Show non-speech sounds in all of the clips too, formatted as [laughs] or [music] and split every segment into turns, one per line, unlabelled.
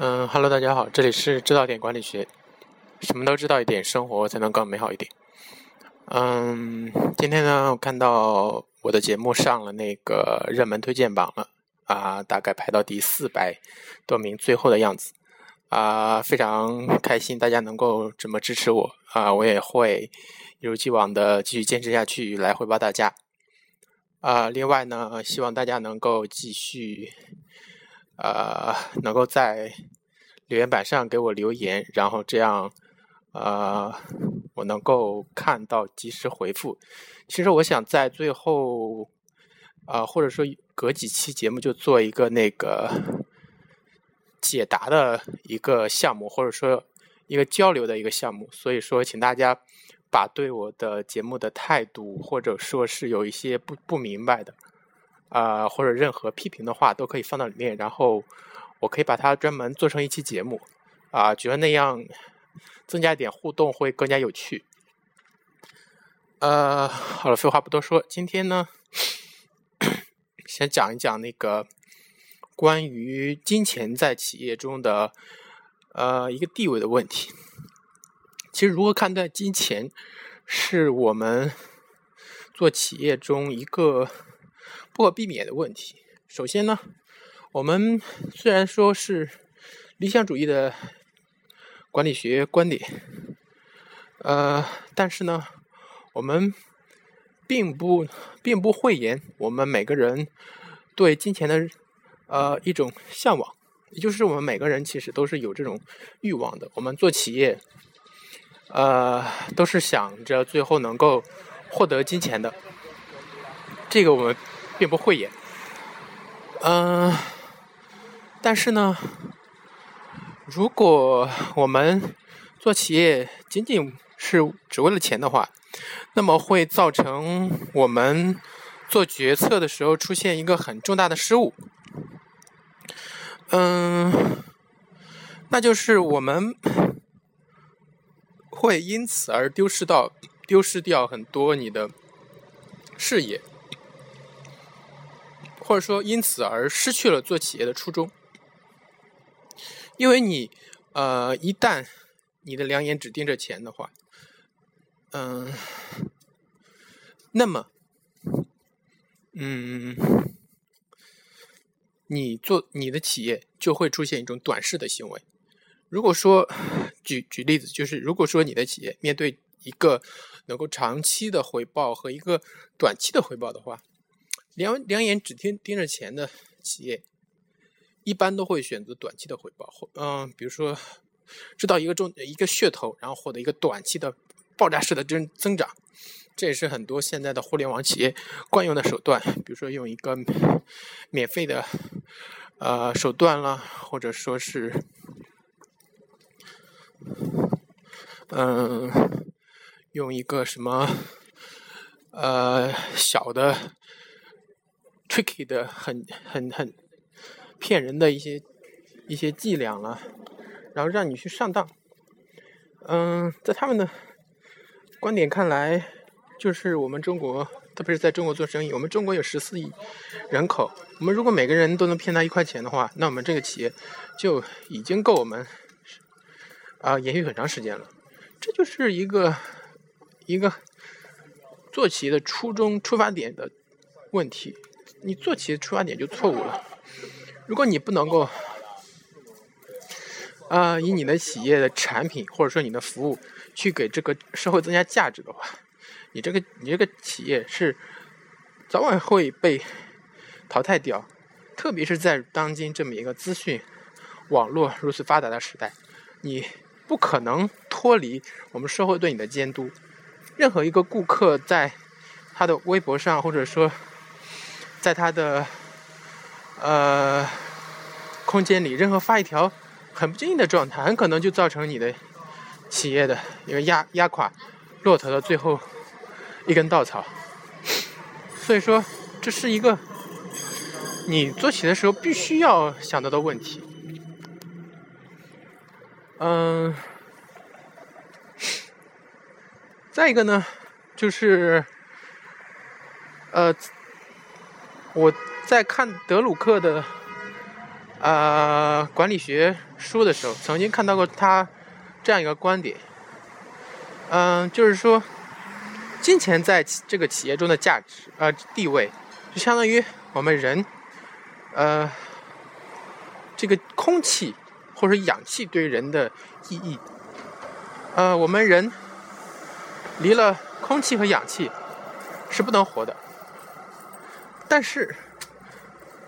嗯哈喽，大家好，这里是知道点管理学，什么都知道一点，生活才能更美好一点。嗯，今天呢，我看到我的节目上了那个热门推荐榜了，啊，大概排到第四百多名，最后的样子，啊，非常开心，大家能够这么支持我，啊，我也会一如既往的继续坚持下去，来回报大家。啊，另外呢，希望大家能够继续。呃，能够在留言板上给我留言，然后这样，呃，我能够看到及时回复。其实我想在最后，啊，或者说隔几期节目就做一个那个解答的一个项目，或者说一个交流的一个项目。所以说，请大家把对我的节目的态度，或者说是有一些不不明白的。啊，或者任何批评的话都可以放到里面，然后我可以把它专门做成一期节目，啊，觉得那样增加一点互动会更加有趣。呃，好了，废话不多说，今天呢，先讲一讲那个关于金钱在企业中的呃一个地位的问题。其实，如何看待金钱，是我们做企业中一个。不可避免的问题。首先呢，我们虽然说是理想主义的管理学观点，呃，但是呢，我们并不并不讳言我们每个人对金钱的呃一种向往，也就是我们每个人其实都是有这种欲望的。我们做企业，呃，都是想着最后能够获得金钱的。这个我们。并不讳言，嗯，但是呢，如果我们做企业仅仅是只为了钱的话，那么会造成我们做决策的时候出现一个很重大的失误，嗯，那就是我们会因此而丢失到丢失掉很多你的事业。或者说，因此而失去了做企业的初衷，因为你，呃，一旦你的两眼只盯着钱的话，嗯，那么，嗯，你做你的企业就会出现一种短视的行为。如果说，举举例子，就是如果说你的企业面对一个能够长期的回报和一个短期的回报的话。两两眼只盯盯着钱的企业，一般都会选择短期的回报，或嗯，比如说知道一个重一个噱头，然后获得一个短期的爆炸式的增增长，这也是很多现在的互联网企业惯用的手段。比如说用一个免费的呃手段啦，或者说是嗯用一个什么呃小的。Tricky 的很很很骗人的一些一些伎俩了，然后让你去上当。嗯，在他们的观点看来，就是我们中国，特别是在中国做生意，我们中国有十四亿人口，我们如果每个人都能骗他一块钱的话，那我们这个企业就已经够我们啊延续很长时间了。这就是一个一个做企业的初衷出发点的问题。你做企业出发点就错误了。如果你不能够，啊，以你的企业的产品或者说你的服务去给这个社会增加价值的话，你这个你这个企业是早晚会被淘汰掉。特别是在当今这么一个资讯网络如此发达的时代，你不可能脱离我们社会对你的监督。任何一个顾客在他的微博上或者说。在他的呃空间里，任何发一条很不经意的状态，很可能就造成你的企业的一个压压垮骆驼的最后一根稻草。所以说，这是一个你做起的时候必须要想到的问题。嗯，再一个呢，就是呃。我在看德鲁克的，呃，管理学书的时候，曾经看到过他这样一个观点，嗯，就是说，金钱在这个企业中的价值呃地位，就相当于我们人，呃，这个空气或者氧气对人的意义，呃，我们人离了空气和氧气是不能活的，但是。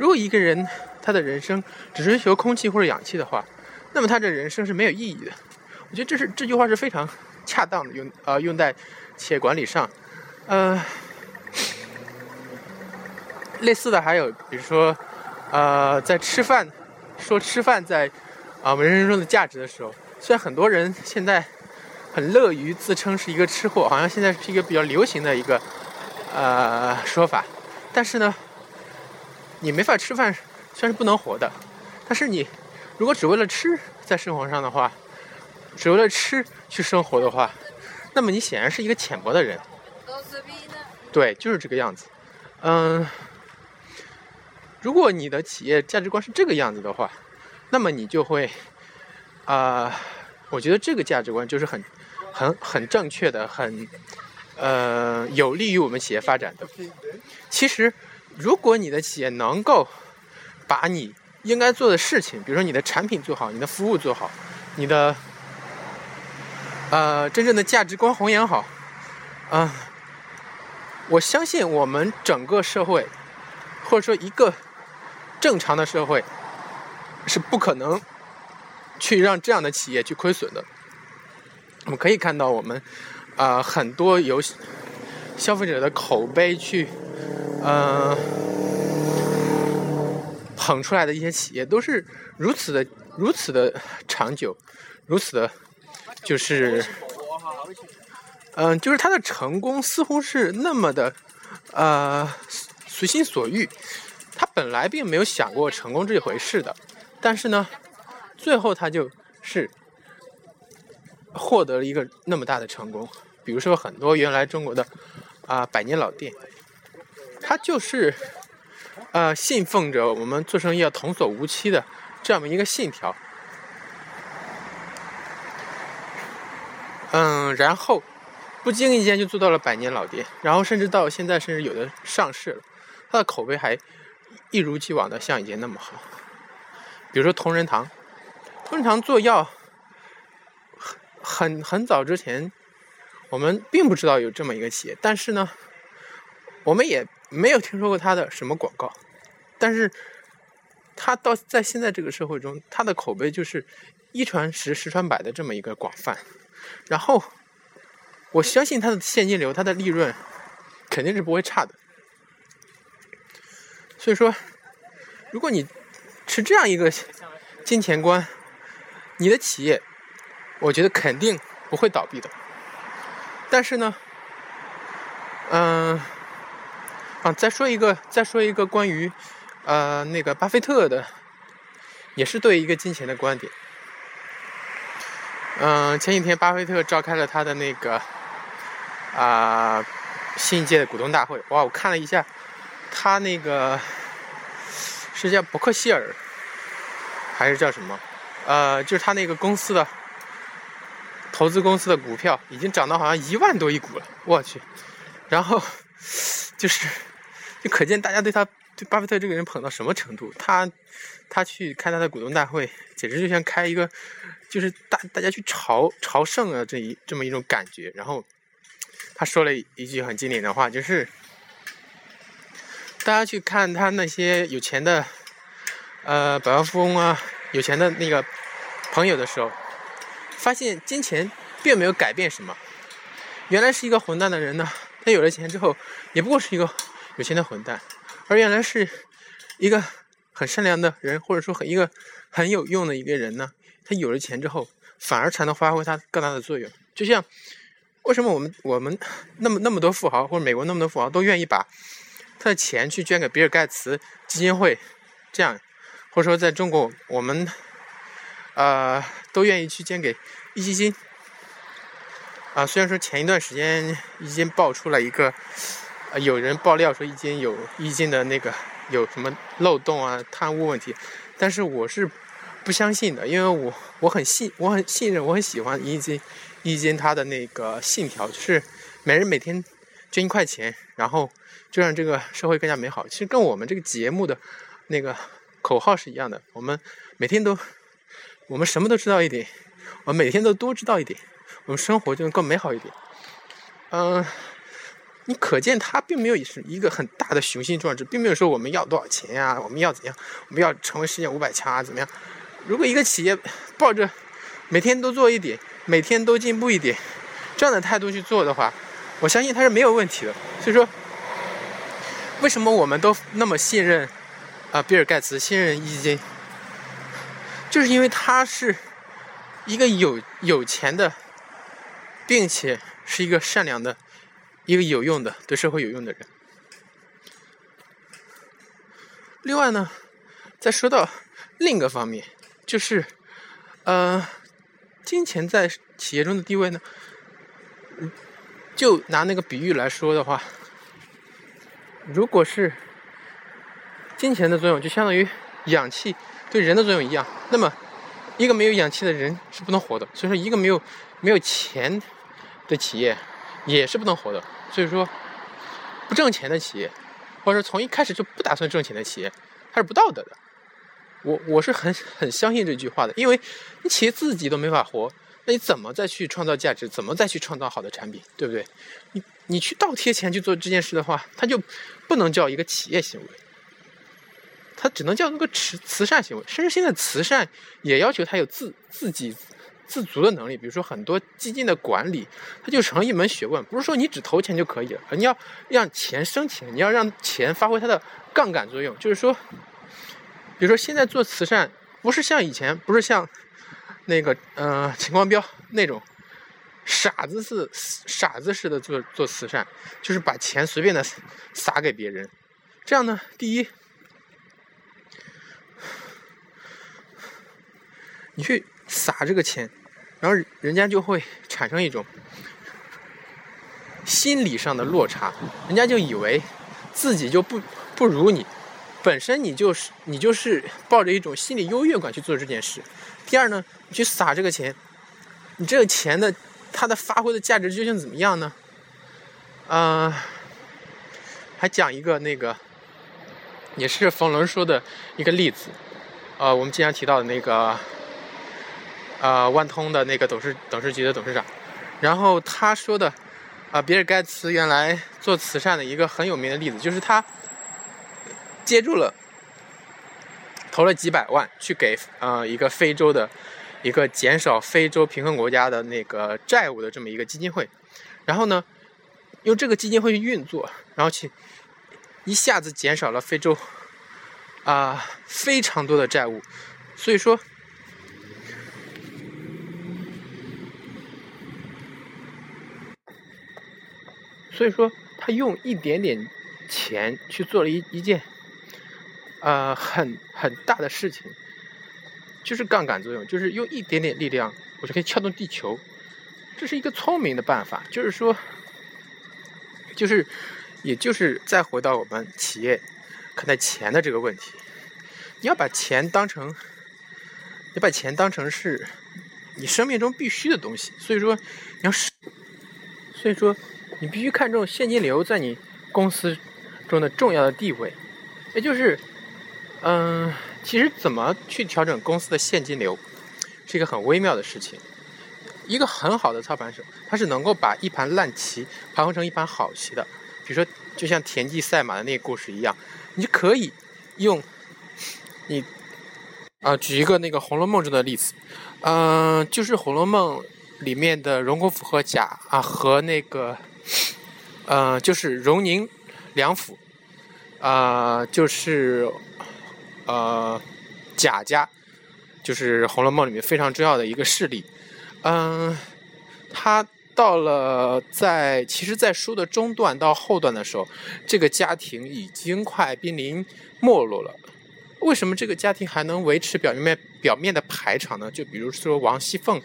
如果一个人他的人生只追求空气或者氧气的话，那么他的人生是没有意义的。我觉得这是这句话是非常恰当的，用呃用在企业管理上。呃，类似的还有，比如说，呃，在吃饭说吃饭在啊我们人生中的价值的时候，虽然很多人现在很乐于自称是一个吃货，好像现在是一个比较流行的一个呃说法，但是呢。你没法吃饭，虽然是不能活的，但是你如果只为了吃在生活上的话，只为了吃去生活的话，那么你显然是一个浅薄的人。对，就是这个样子。嗯，如果你的企业价值观是这个样子的话，那么你就会啊，我觉得这个价值观就是很、很、很正确的，很呃有利于我们企业发展的。其实。如果你的企业能够把你应该做的事情，比如说你的产品做好，你的服务做好，你的呃真正的价值观弘扬好，啊，我相信我们整个社会或者说一个正常的社会是不可能去让这样的企业去亏损的。我们可以看到，我们啊很多由消费者的口碑去。嗯，捧出来的一些企业都是如此的、如此的长久，如此的，就是，嗯，就是他的成功似乎是那么的，呃，随心所欲。他本来并没有想过成功这一回事的，但是呢，最后他就是获得了一个那么大的成功。比如说很多原来中国的啊百年老店。它就是，呃，信奉着我们做生意要童叟无欺的这么一个信条，嗯，然后不经意间就做到了百年老店，然后甚至到现在，甚至有的上市了，它的口碑还一如既往的像以前那么好。比如说同仁堂，同仁堂做药，很很很早之前，我们并不知道有这么一个企业，但是呢，我们也。没有听说过他的什么广告，但是他到在现在这个社会中，他的口碑就是一传十，十传百的这么一个广泛。然后我相信他的现金流，他的利润肯定是不会差的。所以说，如果你持这样一个金钱观，你的企业，我觉得肯定不会倒闭的。但是呢，嗯。啊，再说一个，再说一个关于，呃，那个巴菲特的，也是对一个金钱的观点。嗯，前几天巴菲特召开了他的那个，啊，新一届的股东大会。哇，我看了一下，他那个是叫伯克希尔，还是叫什么？呃，就是他那个公司的投资公司的股票已经涨到好像一万多一股了，我去。然后 [laughs] 就是。就可见大家对他对巴菲特这个人捧到什么程度。他他去开他的股东大会，简直就像开一个，就是大大家去朝朝圣啊这一这么一种感觉。然后他说了一句很经典的话，就是大家去看他那些有钱的呃百万富翁啊，有钱的那个朋友的时候，发现金钱并没有改变什么。原来是一个混蛋的人呢，他有了钱之后，也不过是一个。有钱的混蛋，而原来是一个很善良的人，或者说很一个很有用的一个人呢。他有了钱之后，反而才能发挥他更大的作用。就像为什么我们我们那么那么多富豪，或者美国那么多富豪都愿意把他的钱去捐给比尔盖茨基金会，这样，或者说在中国我们呃都愿意去捐给壹基金啊。虽然说前一段时间壹基金爆出了一个。啊，有人爆料说易经有易经的那个有什么漏洞啊、贪污问题，但是我是不相信的，因为我我很信，我很信任，我很喜欢易经，易经它的那个信条就是每人每天捐一块钱，然后就让这个社会更加美好。其实跟我们这个节目的那个口号是一样的，我们每天都我们什么都知道一点，我们每天都多知道一点，我们生活就能更美好一点。嗯。你可见他并没有是一个很大的雄心壮志，并没有说我们要多少钱呀，我们要怎样，我们要成为世界五百强啊，怎么样？如果一个企业抱着每天都做一点，每天都进步一点这样的态度去做的话，我相信他是没有问题的。所以说，为什么我们都那么信任啊比尔盖茨，信任易经，就是因为他是一个有有钱的，并且是一个善良的。一个有用的、对社会有用的人。另外呢，再说到另一个方面，就是，呃，金钱在企业中的地位呢，就拿那个比喻来说的话，如果是金钱的作用就相当于氧气对人的作用一样，那么一个没有氧气的人是不能活的。所以说，一个没有没有钱的企业也是不能活的。所以说，不挣钱的企业，或者说从一开始就不打算挣钱的企业，它是不道德的。我我是很很相信这句话的，因为你企业自己都没法活，那你怎么再去创造价值？怎么再去创造好的产品？对不对？你你去倒贴钱去做这件事的话，它就不能叫一个企业行为，它只能叫那个慈慈善行为。甚至现在慈善也要求它有自自己。自足的能力，比如说很多基金的管理，它就成了一门学问。不是说你只投钱就可以了，你要让钱生钱，你要让钱发挥它的杠杆作用。就是说，比如说现在做慈善，不是像以前，不是像那个呃秦光标那种傻子似傻子似的做做慈善，就是把钱随便的撒给别人。这样呢，第一，你去撒这个钱。然后人家就会产生一种心理上的落差，人家就以为自己就不不如你，本身你就是你就是抱着一种心理优越感去做这件事。第二呢，你去撒这个钱，你这个钱的它的发挥的价值究竟怎么样呢？啊，还讲一个那个也是冯仑说的一个例子，呃，我们经常提到的那个。啊，万通的那个董事董事局的董事长，然后他说的，啊，比尔盖茨原来做慈善的一个很有名的例子，就是他接住了，投了几百万去给呃一个非洲的一个减少非洲贫困国家的那个债务的这么一个基金会，然后呢，用这个基金会去运作，然后去一下子减少了非洲啊非常多的债务，所以说。所以说，他用一点点钱去做了一一件，呃，很很大的事情，就是杠杆作用，就是用一点点力量，我就可以撬动地球，这是一个聪明的办法。就是说，就是，也就是再回到我们企业看待钱的这个问题，你要把钱当成，你把钱当成是你生命中必须的东西。所以说，你要是，所以说。你必须看重现金流在你公司中的重要的地位，也就是，嗯，其实怎么去调整公司的现金流，是一个很微妙的事情。一个很好的操盘手，他是能够把一盘烂棋盘活成一盘好棋的。比如说，就像田忌赛马的那个故事一样，你可以用你啊，举一个那个《红楼梦》中的例子，嗯，就是《红楼梦》里面的荣国府和贾啊和那个。呃，就是荣宁两府，啊，就是呃贾家，就是《红楼梦》里面非常重要的一个势力。嗯，他到了在其实，在书的中段到后段的时候，这个家庭已经快濒临没落了。为什么这个家庭还能维持表面表面的排场呢？就比如说王熙凤。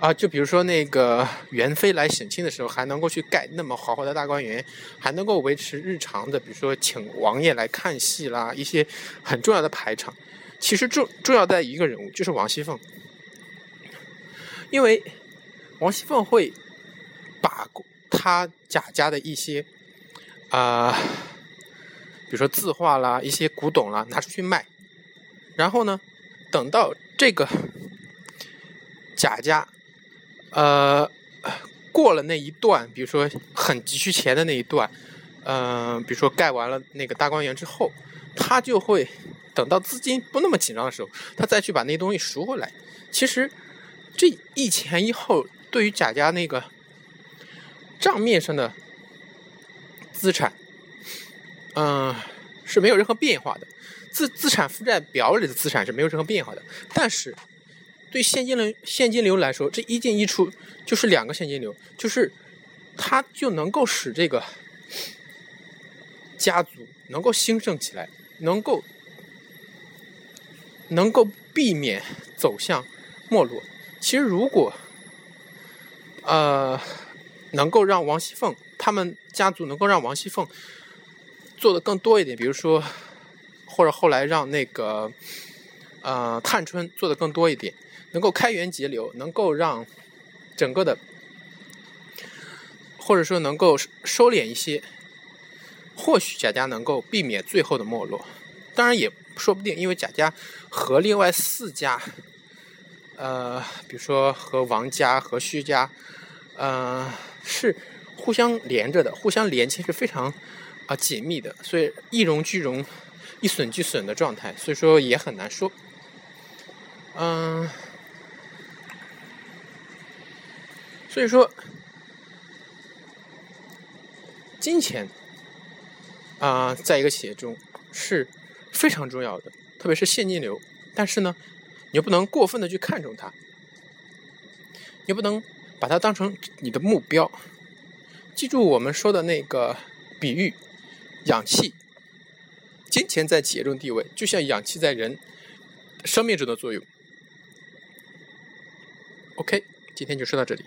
啊，就比如说那个 [laughs] 元妃来省亲的时候，还能够去盖那么豪华的大观园，还能够维持日常的，比如说请王爷来看戏啦，一些很重要的排场。其实重重要在一个人物，就是王熙凤。因为王熙凤会把她贾家的一些啊，比如说字画啦、一些古董啦拿出去卖，然后呢，等到这个贾家呃过了那一段，比如说很急需钱的那一段，嗯，比如说盖完了那个大观园之后，他就会等到资金不那么紧张的时候，他再去把那东西赎回来。其实。这一前一后，对于贾家那个账面上的资产，嗯，是没有任何变化的。资资产负债表里的资产是没有任何变化的。但是，对现金流现金流来说，这一进一出就是两个现金流，就是它就能够使这个家族能够兴盛起来，能够能够避免走向没落。其实，如果，呃，能够让王熙凤他们家族能够让王熙凤做的更多一点，比如说，或者后来让那个，呃，探春做的更多一点，能够开源节流，能够让整个的，或者说能够收敛一些，或许贾家能够避免最后的没落。当然也说不定，因为贾家和另外四家。呃，比如说和王家和薛家，呃，是互相连着的，互相连接是非常啊紧密的，所以一荣俱荣，一损俱损的状态，所以说也很难说。嗯，所以说金钱啊，在一个企业中是非常重要的，特别是现金流，但是呢。你又不能过分的去看重它，你不能把它当成你的目标。记住我们说的那个比喻，氧气，金钱在企业中地位，就像氧气在人生命中的作用。OK，今天就说到这里。